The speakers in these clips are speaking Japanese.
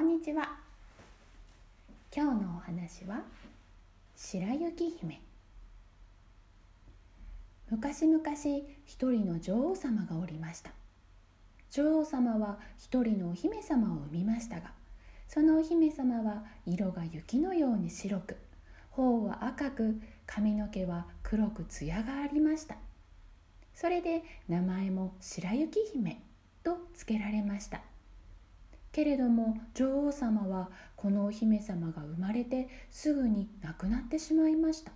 こんにちは。今日のお話は白雪姫。昔々一人の女王様がおりました。女王様は一人のお姫様を産みましたがそのお姫様は色が雪のように白く頬は赤く髪の毛は黒く艶がありました。それで名前も白雪姫と付けられました。けれども女王様はこのお姫様が生まれてすぐに亡くなってしまいました。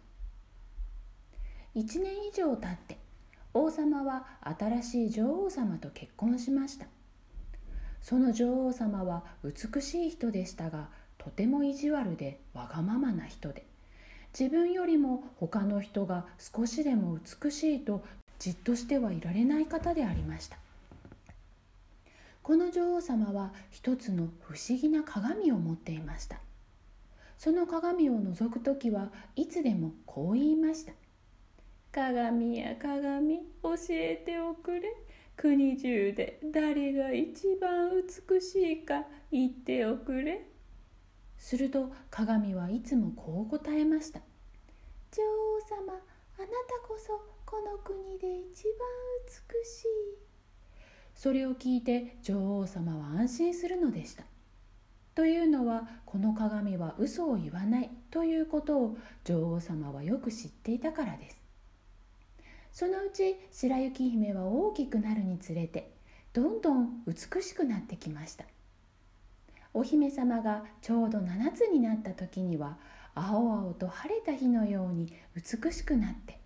1年以上経って王様は新しい女王様と結婚しました。その女王様は美しい人でしたがとても意地悪でわがままな人で自分よりも他の人が少しでも美しいとじっとしてはいられない方でありました。この女王様は一つの不思議な鏡を持っていました。その鏡を覗く時はいつでもこう言いました「鏡や鏡教えておくれ。国中で誰が一番美しいか言っておくれ」すると鏡はいつもこう答えました「女王様あなたこそこの国で一番美しい」それを聞いて女王様は安心するのでした。というのはこの鏡は嘘を言わないということを女王様はよく知っていたからです。そのうち白雪姫は大きくなるにつれてどんどん美しくなってきました。お姫様がちょうど7つになった時には青々と晴れた日のように美しくなって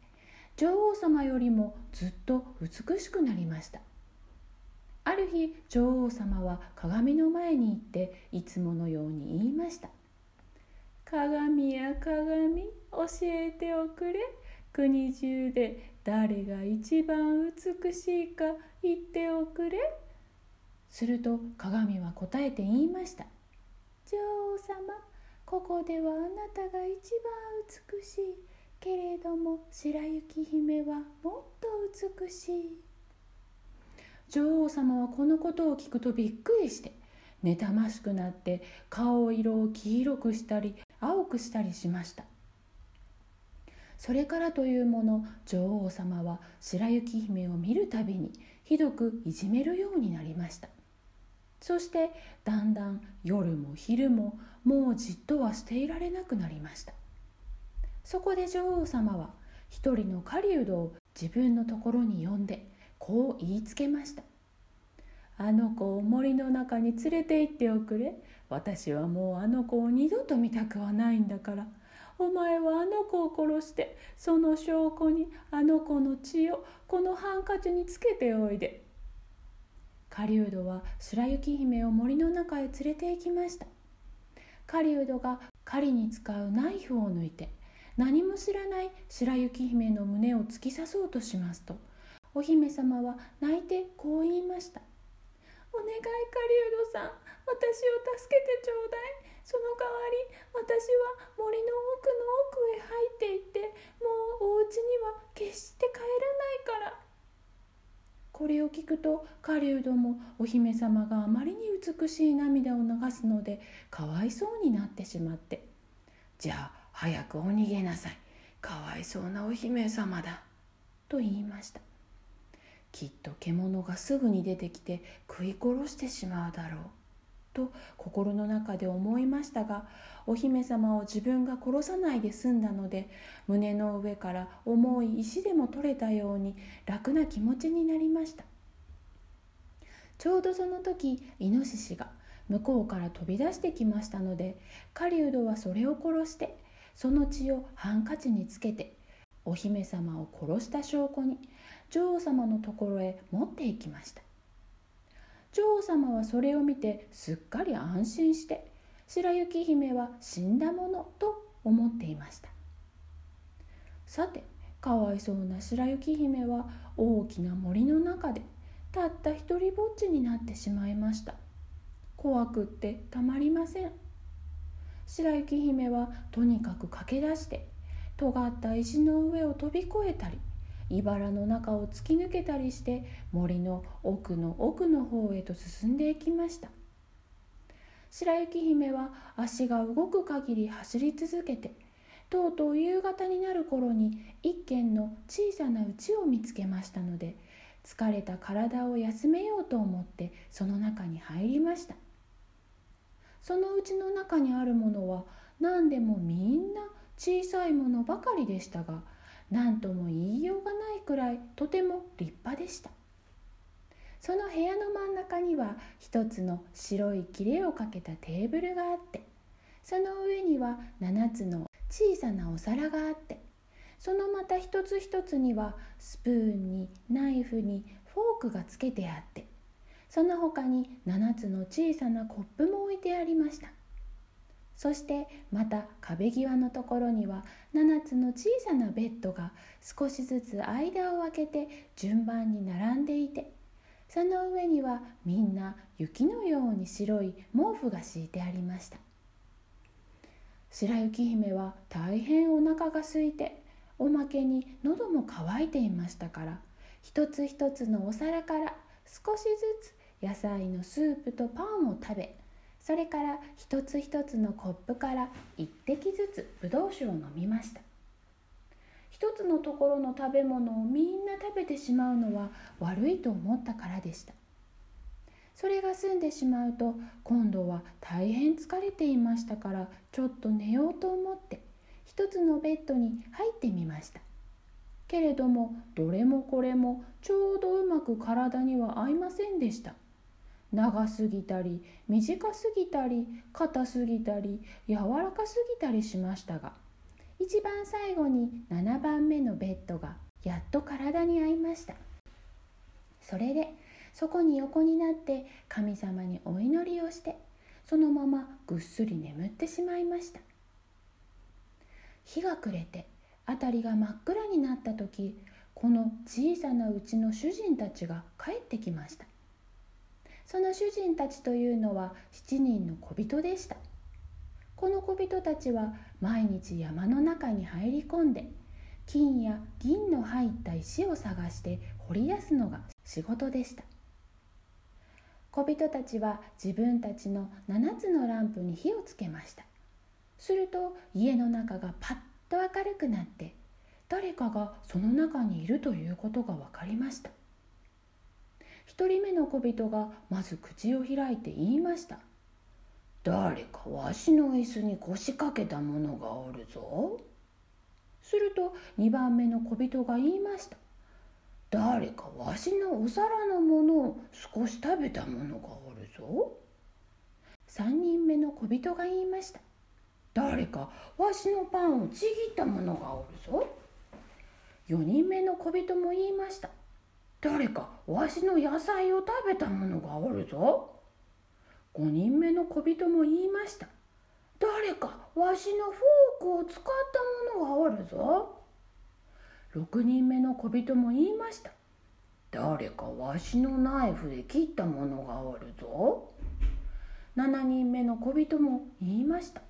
女王様よりもずっと美しくなりました。ある日女王様は鏡の前に行っていつものように言いました「鏡や鏡教えておくれ。国中で誰が一番美しいか言っておくれ」すると鏡は答えて言いました「女王様ここではあなたが一番美しい。けれども白雪姫はもっと美しい」女王様はこのことを聞くとびっくりして妬ましくなって顔色を黄色くしたり青くしたりしました。それからというもの女王様は白雪姫を見るたびにひどくいじめるようになりました。そしてだんだん夜も昼ももうじっとはしていられなくなりました。そこで女王様は一人の狩人を自分のところに呼んでこう言いつけました。あの子を森の中に連れて行っておくれ。私はもうあの子を二度と見たくはないんだから。お前はあの子を殺してその証拠にあの子の血をこのハンカチにつけておいで。狩人は白雪姫を森の中へ連れて行きました。狩人が狩りに使うナイフを抜いて何も知らない白雪姫の胸を突き刺そうとしますとお姫様は泣いてこう言いました「お願い狩人さん私を助けてちょうだい。その代わり私は森の奥の奥へ入っていってもうお家には決して帰らないから」これを聞くと狩人もお姫様があまりに美しい涙を流すのでかわいそうになってしまって「じゃあ早くお逃げなさい。かわいそうなお姫様だ」と言いました。きっと獣がすぐに出てきて食い殺してしまうだろう。と心の中で思いましたがお姫様を自分が殺さないで済んだので胸の上から重い石でも取れたように楽な気持ちになりました。ちょうどその時イノシシが向こうから飛び出してきましたので狩人はそれを殺してその血をハンカチにつけてお姫様を殺した証拠に女王様のところへ持って行きました。女王様はそれを見てすっかり安心して白雪姫は死んだものと思っていました。さてかわいそうな白雪姫は大きな森の中でたった一りぼっちになってしまいました。怖くってたまりません。白雪姫はとにかく駆け出して尖った石の上を飛び越えたり茨の中を突き抜けたりして森の奥の奥の方へと進んでいきました。白雪姫は足が動く限り走り続けてとうとう夕方になる頃に一軒の小さな家を見つけましたので疲れた体を休めようと思ってその中に入りました。そのうちの中にあるものは何でもみんな小さいものばかりでしたが何とも言いようがないくらいとても立派でした。その部屋の真ん中には一つの白い切れをかけたテーブルがあってその上には7つの小さなお皿があってそのまた一つ一つにはスプーンにナイフにフォークがつけてあってその他に7つの小さなコップも置いてありました。そしてまた壁際のところには7つの小さなベッドが少しずつ間を空けて順番に並んでいてその上にはみんな雪のように白い毛布が敷いてありました。白雪姫は大変お腹が空いておまけに喉も渇いていましたから一つ一つのお皿から少しずつ野菜のスープとパンを食べそれから一つ一つのコップから一滴ずつぶどう酒を飲みました。一つのところの食べ物をみんな食べてしまうのは悪いと思ったからでした。それが済んでしまうと今度は大変疲れていましたからちょっと寝ようと思って一つのベッドに入ってみました。けれどもどれもこれもちょうどうまく体には合いませんでした。長すぎたり短すぎたり硬すぎたり柔らかすぎたりしましたが一番最後に7番目のベッドがやっと体に合いました。それでそこに横になって神様にお祈りをしてそのままぐっすり眠ってしまいました。日が暮れて辺りが真っ暗になった時この小さなうちの主人たちが帰ってきました。その主人たちというのは7人の小人でした。この小人たちは毎日山の中に入り込んで金や銀の入った石を探して掘り出すのが仕事でした。小人たちは自分たちの7つのランプに火をつけました。すると家の中がパッと明るくなって誰かがその中にいるということが分かりました。一人目の小人がまず口を開いて言いました「誰かわしの椅子に腰掛けた者がおるぞ」すると2番目の小人が言いました誰かわしのお皿のものを少し食べた者がおるぞ。3人目の小人が言いました。誰かわしのパンをちぎった者がおるぞ。4人目の小人も言いました。誰かわしの野菜を食べた者がおるぞ。5人目の小人も言いました。誰かわしのフォークを使った者がおるぞ。6人目の小人も言いました誰かわしのナイフで切ったものがおるぞ7人目の小人も言いました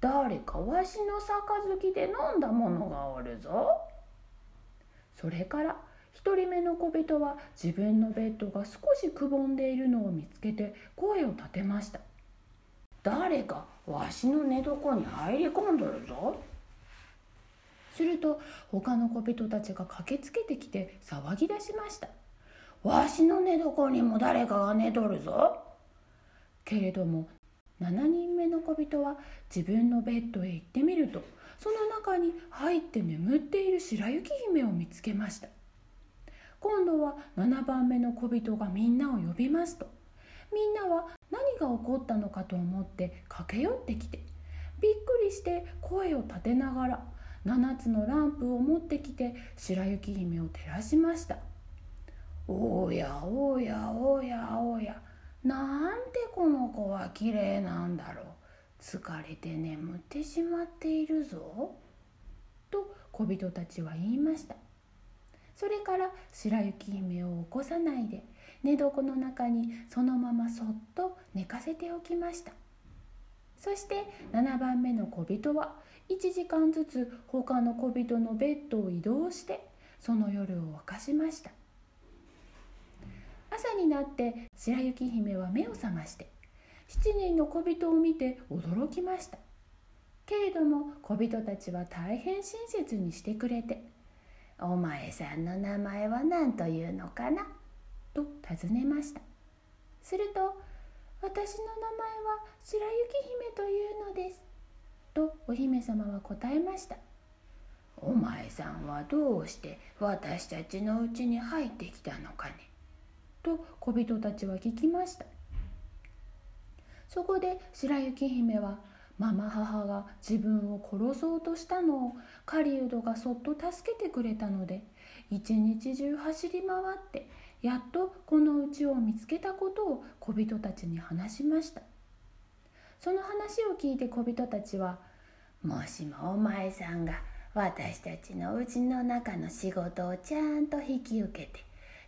誰かわしの杯で飲んだものがおるぞそれから1人目の小人は自分のベッドが少しくぼんでいるのを見つけて声を立てました。誰かわしの寝床に入り込んどるぞ。すると他の小人たちが駆けつけてきて騒ぎ出しました「わしの寝床にも誰かが寝とるぞ」けれども7人目の小人は自分のベッドへ行ってみるとその中に入って眠っている白雪姫を見つけました。今度は7番目の小人がみんなを呼びますと。みんなは何が起こったのかと思って駆け寄ってきてびっくりして声を立てながら7つのランプを持ってきて白雪姫を照らしました。おやおやおやおやなんてこの子は綺麗なんだろう。疲れて眠ってしまっているぞ。と小人たちは言いました。それから白雪姫を起こさないで寝床の中にそのままそっと寝かせておきました。そして7番目の小人は1時間ずつ他の小人のベッドを移動してその夜を明かしました。朝になって白雪姫は目を覚まして7人の小人を見て驚きました。けれども小人たちは大変親切にしてくれて「お前さんの名前は何というのかな?」と尋ねましたすると「私の名前は白雪姫というのです」とお姫様は答えました「お前さんはどうして私たちのうちに入ってきたのかね?」と小人たちは聞きましたそこで白雪姫はママ母が自分を殺そうとしたのを狩人がそっと助けてくれたので一日中走り回ってやっとこの家を見つけたことを小人たちに話しましたその話を聞いて小人たちは「もしもお前さんが私たちのうちの中の仕事をちゃんと引き受けて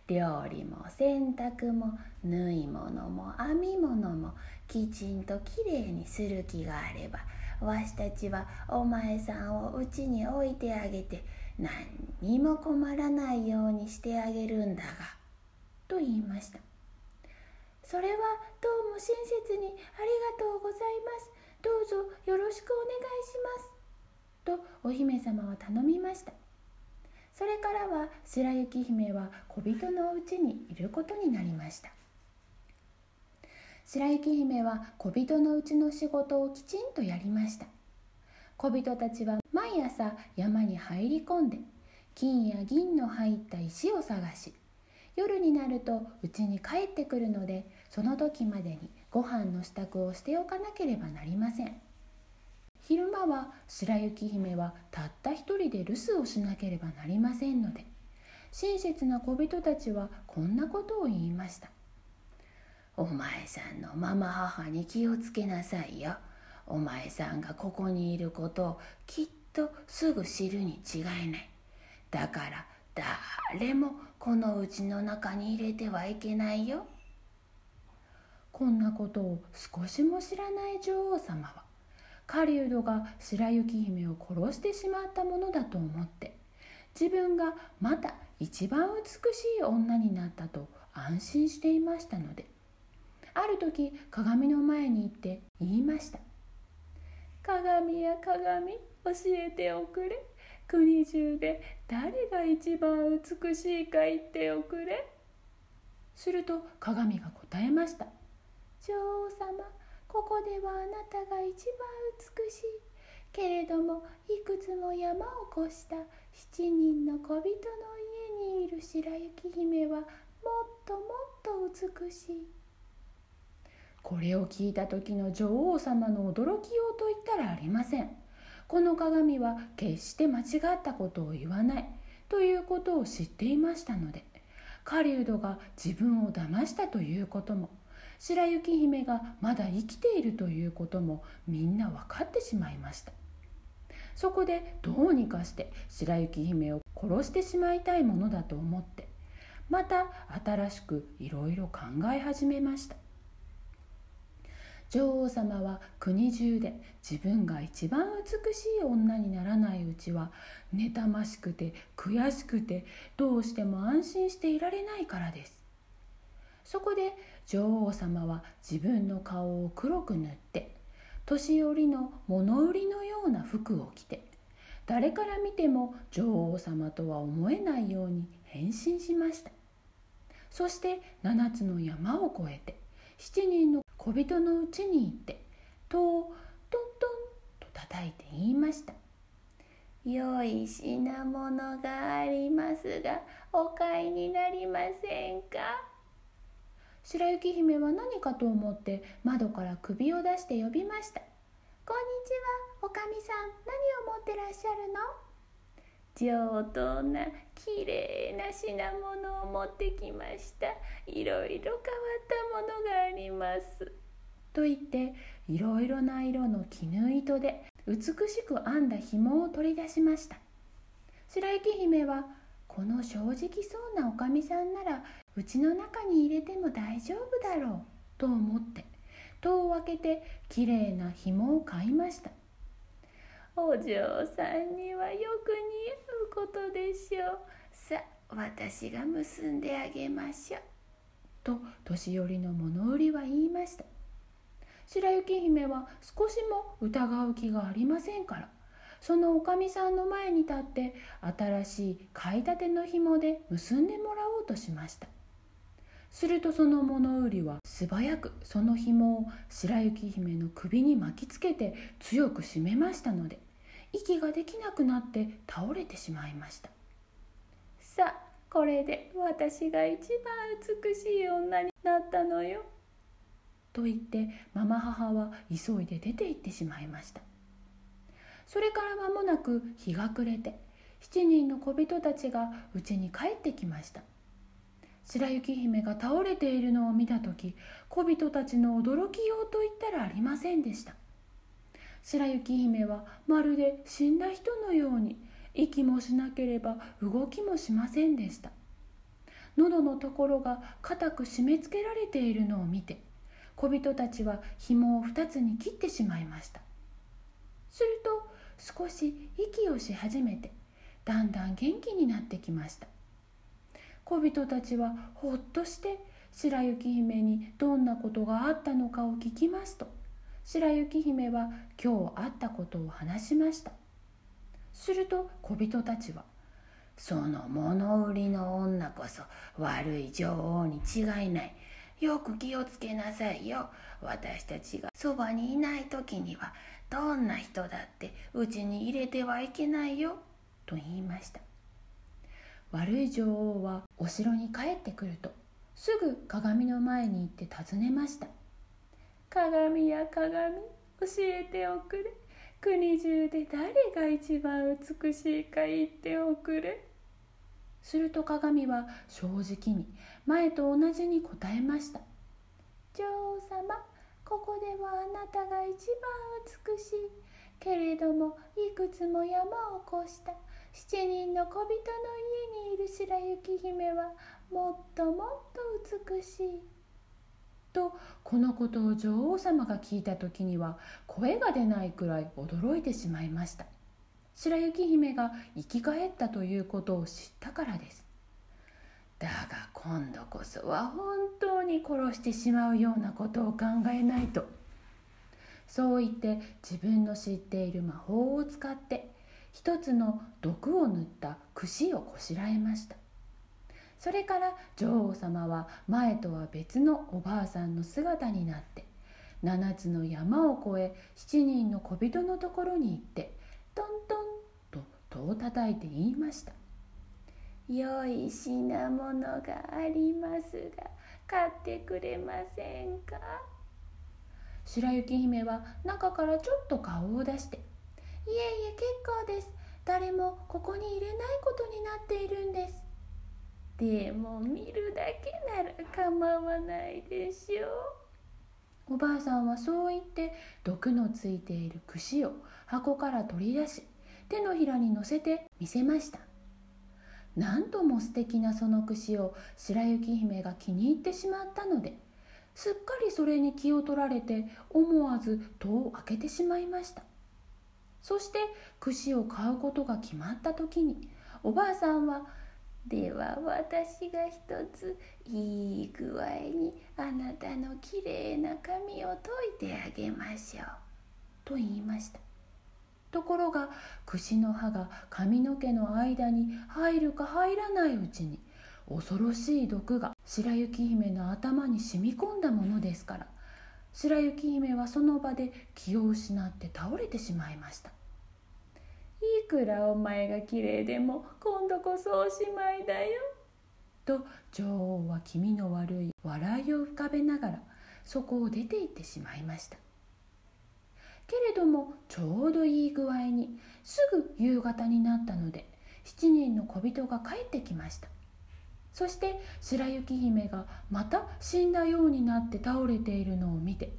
料理も洗濯も縫い物も編み物もきちんときれいにする気があればわしたちはお前さんをうちに置いてあげて何にも困らないようにしてあげるんだが」と言いました。それはどうも親切にありがとうございます。どうぞよろしくお願いします。とお姫様は頼みました。それからは白雪姫は小人のうちにいることになりました。白雪姫は小人のうちの仕事をきちんとやりました。小人たちは毎朝山に入り込んで金や銀の入った石を探し夜になると家に帰ってくるのでその時までにご飯の支度をしておかなければなりません。昼間は白雪姫はたった一人で留守をしなければなりませんので親切な小人たちはこんなことを言いました「お前さんのママ母に気をつけなさいよ。お前さんがここにいることをきっとすぐ知るに違いない。だから誰もこのうちの中に入れてはいけないよ。」こんなことを少しも知らない女王様は狩人が白雪姫を殺してしまったものだと思って自分がまた一番美しい女になったと安心していましたのである時鏡の前に行って言いました「鏡や鏡教えておくれ。国中で誰が一番美しいか言っておくれ」すると鏡が答えました「女王様ここではあなたが一番美しい。けれどもいくつも山を越した7人の小人の家にいる白雪姫はもっともっと美しい。これを聞いた時の女王様の驚きようと言ったらありません。この鏡は決して間違ったことを言わない。ということを知っていましたので狩人が自分を騙したということも。白雪姫がまだ生きているということもみんな分かってしまいました。そこでどうにかして白雪姫を殺してしまいたいものだと思ってまた新しくいろいろ考え始めました。女王様は国中で自分が一番美しい女にならないうちは妬ましくて悔しくてどうしても安心していられないからです。そこで女王様は自分の顔を黒く塗って年寄りの物売りのような服を着て誰から見ても女王様とは思えないように変身しましたそして7つの山を越えて7人の小人のうちに行って戸をトントンと叩いて言いました「良い品物がありますがお買いになりませんか?」白雪姫は何かと思って窓から首を出して呼びました「こんにちはおかみさん。何を持ってらっしゃるの?」上等なきれいな品物を持ってきました。いろいろ変わったものがあります。と言っていろいろな色の絹糸で美しく編んだ紐を取り出しました。白雪姫はこの正直そうなおかみさんならうちの中に入れても大丈夫だろうと思って戸を開けてきれいな紐を買いました。お嬢さんにはよく似合うことでしょう。さあ私が結んであげましょう。と年寄りの物売りは言いました。白雪姫は少しも疑う気がありませんからそのおかみさんの前に立って新しい買いたての紐で結んでもらおうとしました。するとその物売りは素早くその紐を白雪姫の首に巻きつけて強く締めましたので息ができなくなって倒れてしまいました。さあこれで私が一番美しい女になったのよ。と言ってママ母は急いで出て行ってしまいました。それから間もなく日が暮れて7人の小人たちが家に帰ってきました。白雪姫が倒れているのを見た時小人たちの驚きようと言ったらありませんでした。白雪姫はまるで死んだ人のように息もしなければ動きもしませんでした。喉のところが固く締め付けられているのを見て小人たちは紐を2つに切ってしまいました。すると少し息をし始めてだんだん元気になってきました。小人たちはほっとして白雪姫にどんなことがあったのかを聞きますと白雪姫は今日あったことを話しました。すると小人たちは「その物売りの女こそ悪い女王に違いない。よく気をつけなさいよ。私たちがそばにいない時にはどんな人だってうちに入れてはいけないよ。と言いました。悪い女王はお城に帰ってくるとすぐ鏡の前に行って尋ねました鏡や鏡教えておくれ。国中で誰が一番美しいか言っておくれ。すると鏡は正直に前と同じに答えました女王様ここではあなたが一番美しい。けれどもいくつも山を越した。七人の小人の家に白雪姫はもっともっと美しい。とこのことを女王様が聞いた時には声が出ないくらい驚いてしまいました。白雪姫が生き返ったということを知ったからですだが今度こそは本当に殺してしまうようなことを考えないとそう言って自分の知っている魔法を使って一つの毒を塗った櫛をこしらえましたそれから女王様は前とは別のおばあさんの姿になって7つの山を越え7人の小人のところに行ってトントンと戸を叩いて言いました「良い品物がありますが買ってくれませんか?」白雪姫は中からちょっと顔を出して「いえいえ結構です。誰もここに入れないことになっているんです」でも見るだけなら構わないでしょう。おばあさんはそう言って毒のついている櫛を箱から取り出し手のひらに乗せて見せました。なんとも素敵なその櫛を白雪姫が気に入ってしまったのですっかりそれに気を取られて思わず戸を開けてしまいました。そして櫛を買うことが決まった時におばあさんは「では私が一ついい具合にあなたのきれいな髪を解いてあげましょう」と言いました。ところが櫛の刃が髪の毛の間に入るか入らないうちに恐ろしい毒が白雪姫の頭に染み込んだものですから白雪姫はその場で気を失って倒れてしまいましたいくらお前がきれいでも今度こそおしまいだよと女王は気味の悪い笑いを浮かべながらそこを出て行ってしまいました。けれどもちょうどいい具合にすぐ夕方になったので7人の小人が帰ってきました。そして白雪姫がまた死んだようになって倒れているのを見て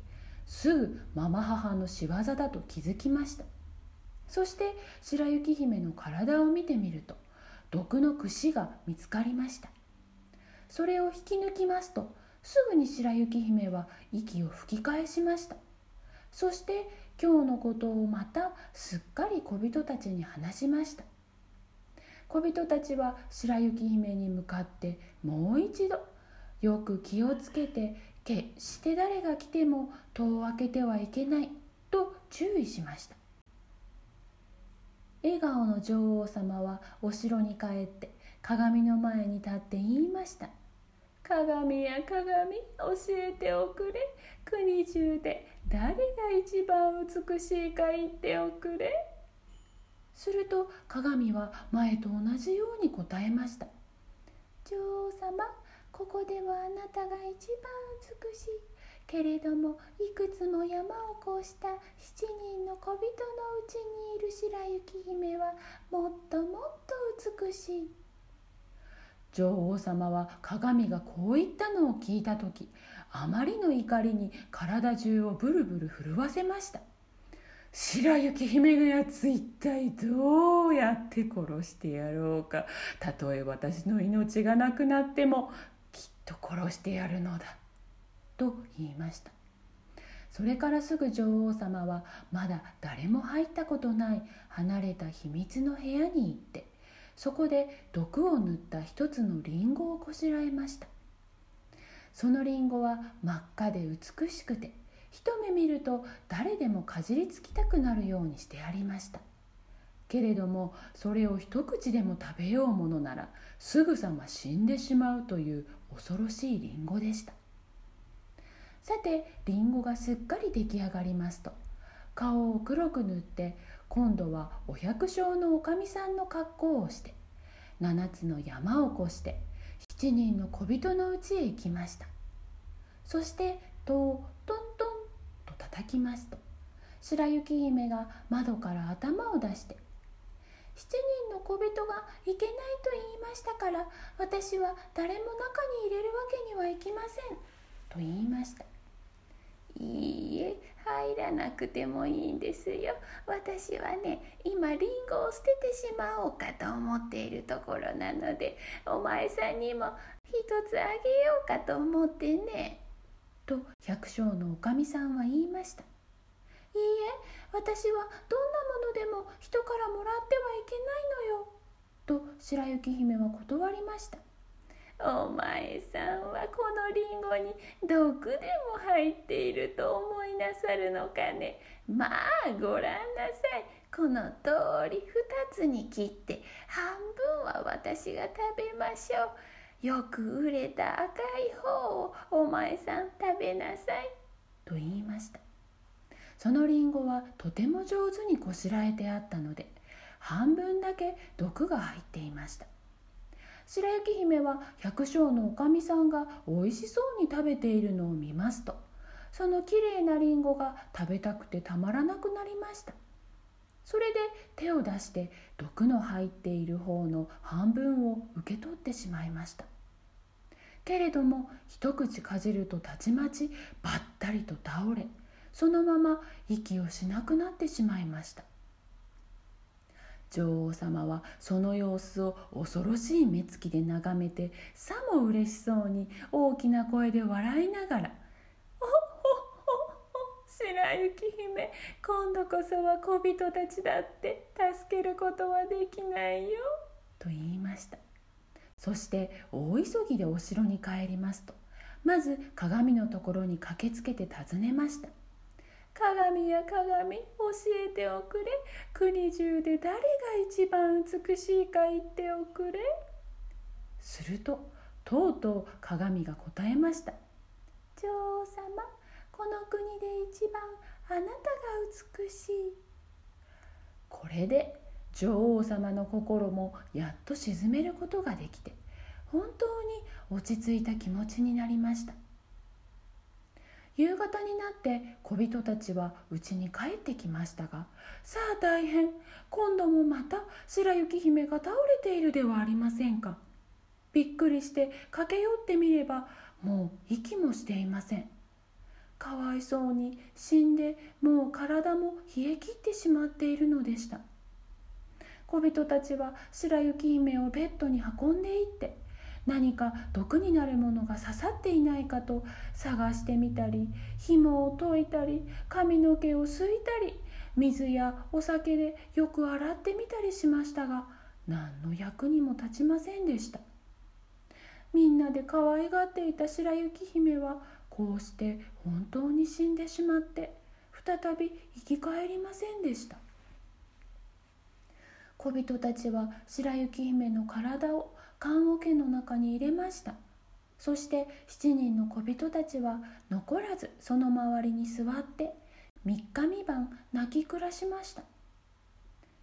すぐママ母の仕業だと気づきました。そして白雪姫の体を見てみると毒の櫛が見つかりました。それを引き抜きますとすぐに白雪姫は息を吹き返しました。そして今日のことをまたすっかり小人たちに話しました。小人たちは白雪姫に向かってもう一度よく気をつけて決して誰が来ても戸を開けてはいけないと注意しました。笑顔の女王様はお城に帰って鏡の前に立って言いました「鏡や鏡教えておくれ。国中で誰が一番美しいか言っておくれ」すると鏡は前と同じように答えました「女王様ここではあなたが一番美しい。けれどもいくつも山を越した7人の小人のうちにいる白雪姫はもっともっと美しい」女王様は鏡がこう言ったのを聞いた時あまりの怒りに体中をブルブル震わせました。白雪姫のやつ一体どうやって殺してやろうか。たとえ私の命がなくなってもきっと殺してやるのだ。と言いました。それからすぐ女王様はまだ誰も入ったことない離れた秘密の部屋に行ってそこで毒を塗った一つのリンゴをこしらえました。そのリンゴは真っ赤で美しくて一目見ると誰でもかじりつきたくなるようにしてありました。けれどもそれを一口でも食べようものならすぐさま死んでしまうという恐ろしいリンゴでした。さてリンゴがすっかり出来上がりますと顔を黒く塗って今度はお百姓のおかみさんの格好をして七つの山を越して七人の小人のうちへ行きました。そしてと叩きますと。白雪姫が窓から頭を出して「七人の小人がいけないと言いましたから私は誰も中に入れるわけにはいきません」と言いました「いいえ入らなくてもいいんですよ。私はね今リンゴを捨ててしまおうかと思っているところなのでお前さんにも一つあげようかと思ってね」と百姓のおかみさんは言いました「いいえ私はどんなものでも人からもらってはいけないのよ」と白雪姫は断りました。お前さんはこのリンゴに毒でも入っていると思いなさるのかね。まあごらんなさい。この通り2つに切って半分は私が食べましょう。よく売れた赤い方をお前さん食べなさい。と言いました。そのリンゴはとても上手にこしらえてあったので半分だけ毒が入っていました。白雪姫は百姓のおかみさんがおいしそうに食べているのを見ますとそのきれいなりんごが食べたくてたまらなくなりました。それで手を出して毒の入っている方の半分を受け取ってしまいました。けれども一口かじるとたちまちばったりと倒れそのまま息をしなくなってしまいました。女王様はその様子を恐ろしい目つきで眺めてさも嬉しそうに大きな声で笑いながら「白雪姫今度こそは小人たちだって助けることはできないよ」と言いました。そして大急ぎでお城に帰りますとまず鏡のところに駆けつけて尋ねました。鏡や鏡教えておくれ。国中で誰が一番美しいか言っておくれ。するととうとう鏡が答えました。女王様この国で一番あなたが美しい。これで女王様の心もやっと沈めることができて本当に落ち着いた気持ちになりました。夕方になって小人たちは家に帰ってきましたがさあ大変今度もまた白雪姫が倒れているではありませんか。びっくりして駆け寄ってみればもう息もしていません。かわいそうに死んでもう体も冷え切ってしまっているのでした。小人たちは白雪姫をベッドに運んでいって何か毒になるものが刺さっていないかと探してみたり紐を解いたり髪の毛をすいたり水やお酒でよく洗ってみたりしましたが何の役にも立ちませんでした。みんなで可愛がっていた白雪姫はこうして本当に死んでしまって再び生き返りませんでした。小人たちは白雪姫の体を棺桶の中に入れました。そして7人の小人たちは残らずその周りに座って3日三晩泣き暮らしました。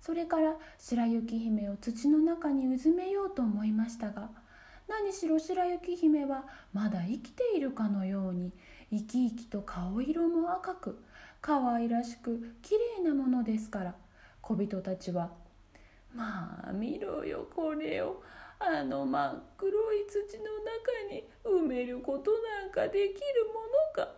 それから白雪姫を土の中にうずめようと思いましたが何しろ白雪姫はまだ生きているかのように生き生きと顔色も赤く可愛らしくきれいなものですから。小人たちは「まあ見ろよこれを。あの真っ黒い土の中に埋めることなんかできるものか」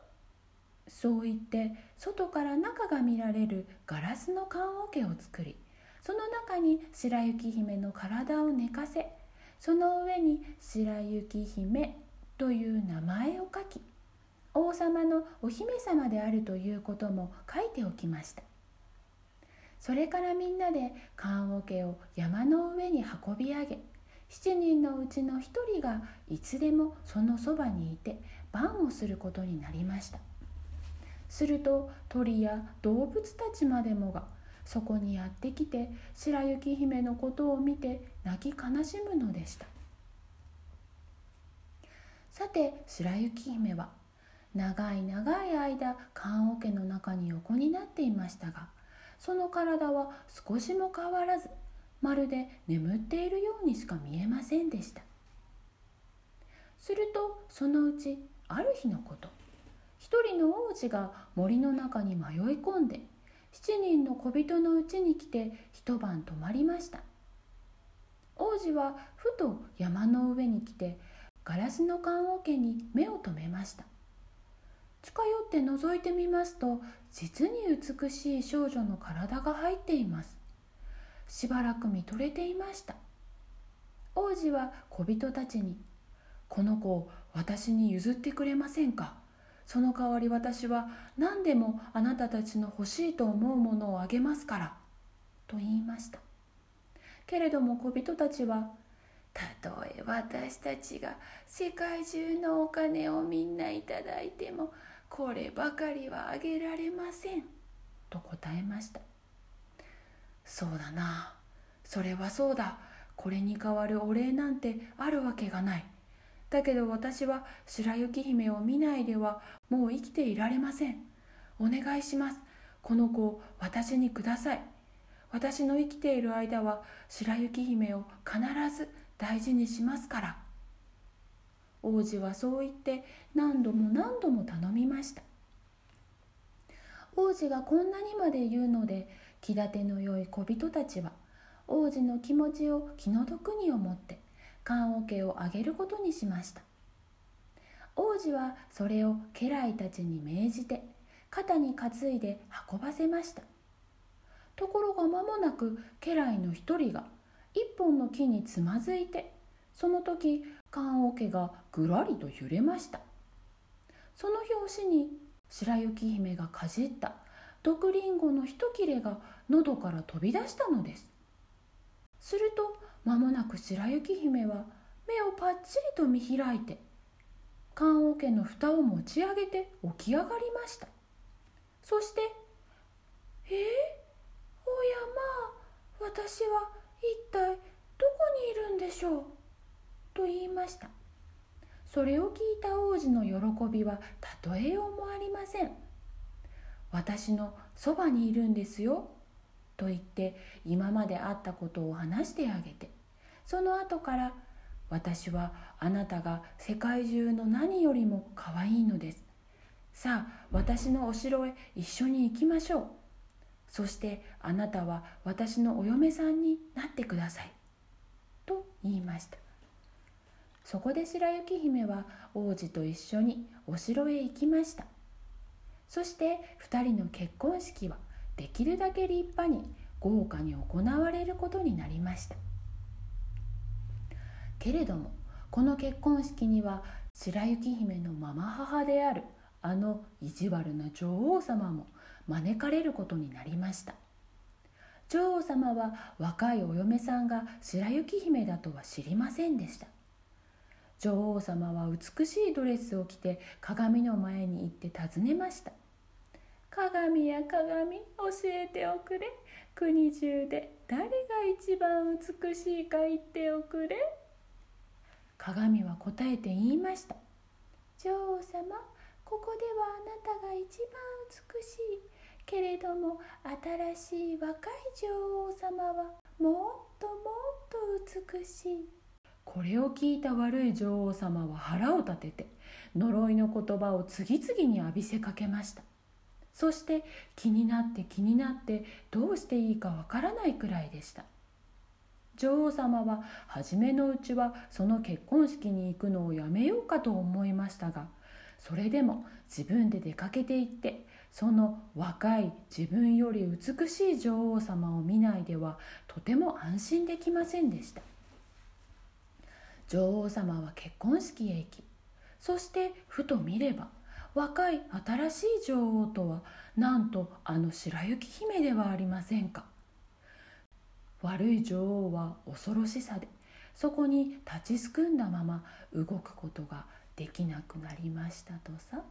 そう言って外から中が見られるガラスの棺桶を作りその中に白雪姫の体を寝かせその上に白雪姫という名前を書き王様のお姫様であるということも書いておきました。それからみんなで棺桶を山の上に運び上げ7人のうちの1人がいつでもそのそばにいて番をすることになりました。すると鳥や動物たちまでもがそこにやってきて白雪姫のことを見て泣き悲しむのでした。さて白雪姫は長い長い間棺桶の中に横になっていましたがその体は少しも変わらずまるで眠っているようにしか見えませんでした。するとそのうちある日のこと一人の王子が森の中に迷い込んで7人の小人のうちに来て一晩泊まりました。王子はふと山の上に来てガラスの棺桶に目を留めました。近寄って覗いてみますと実に美しい少女の体が入っています。しばらく見とれていました。王子は小人たちに「この子を私に譲ってくれませんか?」その代わり私は何でもあなたたちの欲しいと思うものをあげますから」と言いました。けれども小人たちは「たとえ私たちが世界中のお金をみんないただいてもこればかりはあげられません」と答えました。そうだな。それはそうだ。これに代わるお礼なんてあるわけがない。だけど私は白雪姫を見ないではもう生きていられません。お願いします。この子を私にください。私の生きている間は白雪姫を必ず大事にしますから。王子はそう言って何度も何度も頼みました。王子がこんなにまで言うので気立ての良い小人たちは王子の気持ちを気の毒に思って棺桶をあげることにしました。王子はそれを家来たちに命じて肩に担いで運ばせました。ところが間もなく家来の一人が一本の木につまずいてその時棺桶がぐらりと揺れました。その拍子に白雪姫がかじった毒リンゴの一切れが喉から飛び出したのです。すると間もなく白雪姫は目をパッチリと見開いて棺桶の蓋を持ち上げて起き上がりました。そして「えー、おやまあ私は一体どこにいるんでしょう?」と言いました。それを聞いた王子の喜びは例えようもありません私のそばにいるんですよ。と言って今まであったことを話してあげて。その後から私はあなたが世界中の何よりも可愛いのです。さあ私のお城へ一緒に行きましょう。そしてあなたは私のお嫁さんになってください。と言いました。そこで白雪姫は王子と一緒にお城へ行きました。そして2人の結婚式はできるだけ立派に豪華に行われることになりました。けれどもこの結婚式には白雪姫のママ母であるあの意地悪な女王様も招かれることになりました。女王様は若いお嫁さんが白雪姫だとは知りませんでした。女王様は美しいドレスを着て鏡の前に行って尋ねました。鏡や鏡教えておくれ。国中で誰が一番美しいか言っておくれ。鏡は答えて言いました。女王様ここではあなたが一番美しい。けれども新しい若い女王様はもっともっと美しい。これを聞いた悪い女王様は腹を立てて呪いの言葉を次々に浴びせかけました。そして気になって気になってどうしていいかわからないくらいでした。女王様は初めのうちはその結婚式に行くのをやめようかと思いましたがそれでも自分で出かけて行ってその若い自分より美しい女王様を見ないではとても安心できませんでした。女王様は結婚式へ行きそしてふと見れば若い新しい女王とはなんとあの白雪姫ではありませんか。悪い女王は恐ろしさでそこに立ちすくんだまま動くことができなくなりましたとさ。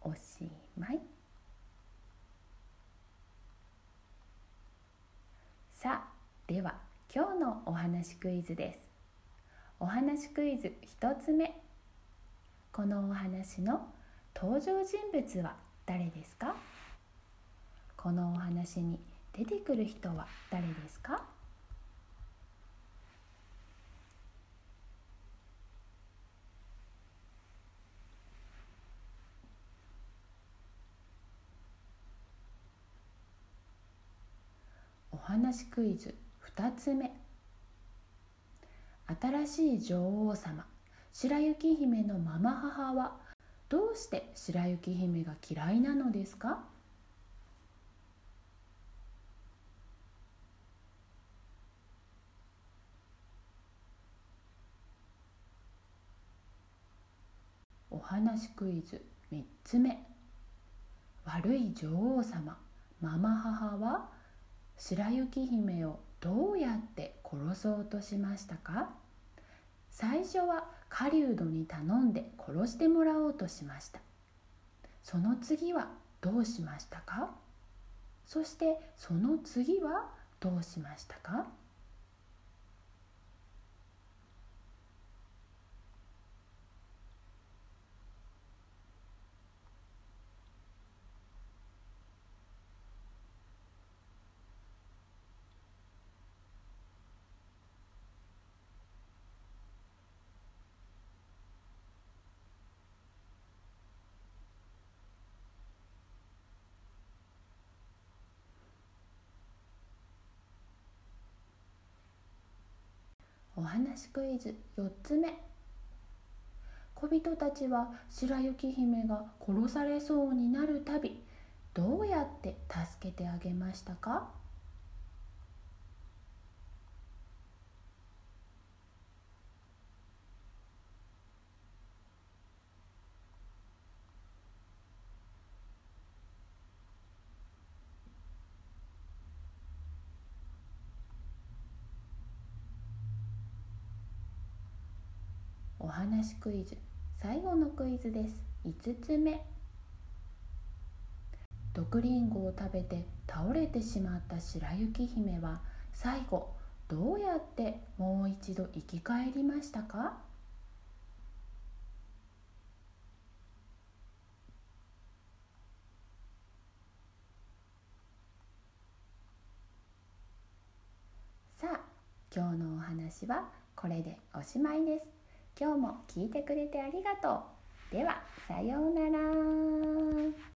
おしまい。さあでは今日のお話クイズです。お話クイズ1つ目。このお話の登場人物は誰ですか？このお話に出てくる人は誰ですか？お話クイズ2つ目。新しい女王様。白雪姫のママ母はどうして白雪姫が嫌いなのですか？お話クイズ3つ目。悪い女王様ママ母は白雪姫をどうやって殺そうとしましたか？最初は狩人に頼んで殺してもらおうとしました。その次はどうしましたか？そしてその次はどうしましたかお話クイズ4つ目。小人たちは白雪姫が殺されそうになるたびどうやって助けてあげましたかお話クイズ最後のクイズです。5つ目。毒リンゴを食べて倒れてしまった白雪姫は最後どうやってもう一度生き返りましたか？さあ今日のお話はこれでおしまいです。今日も聞いてくれてありがとう。では、さようなら。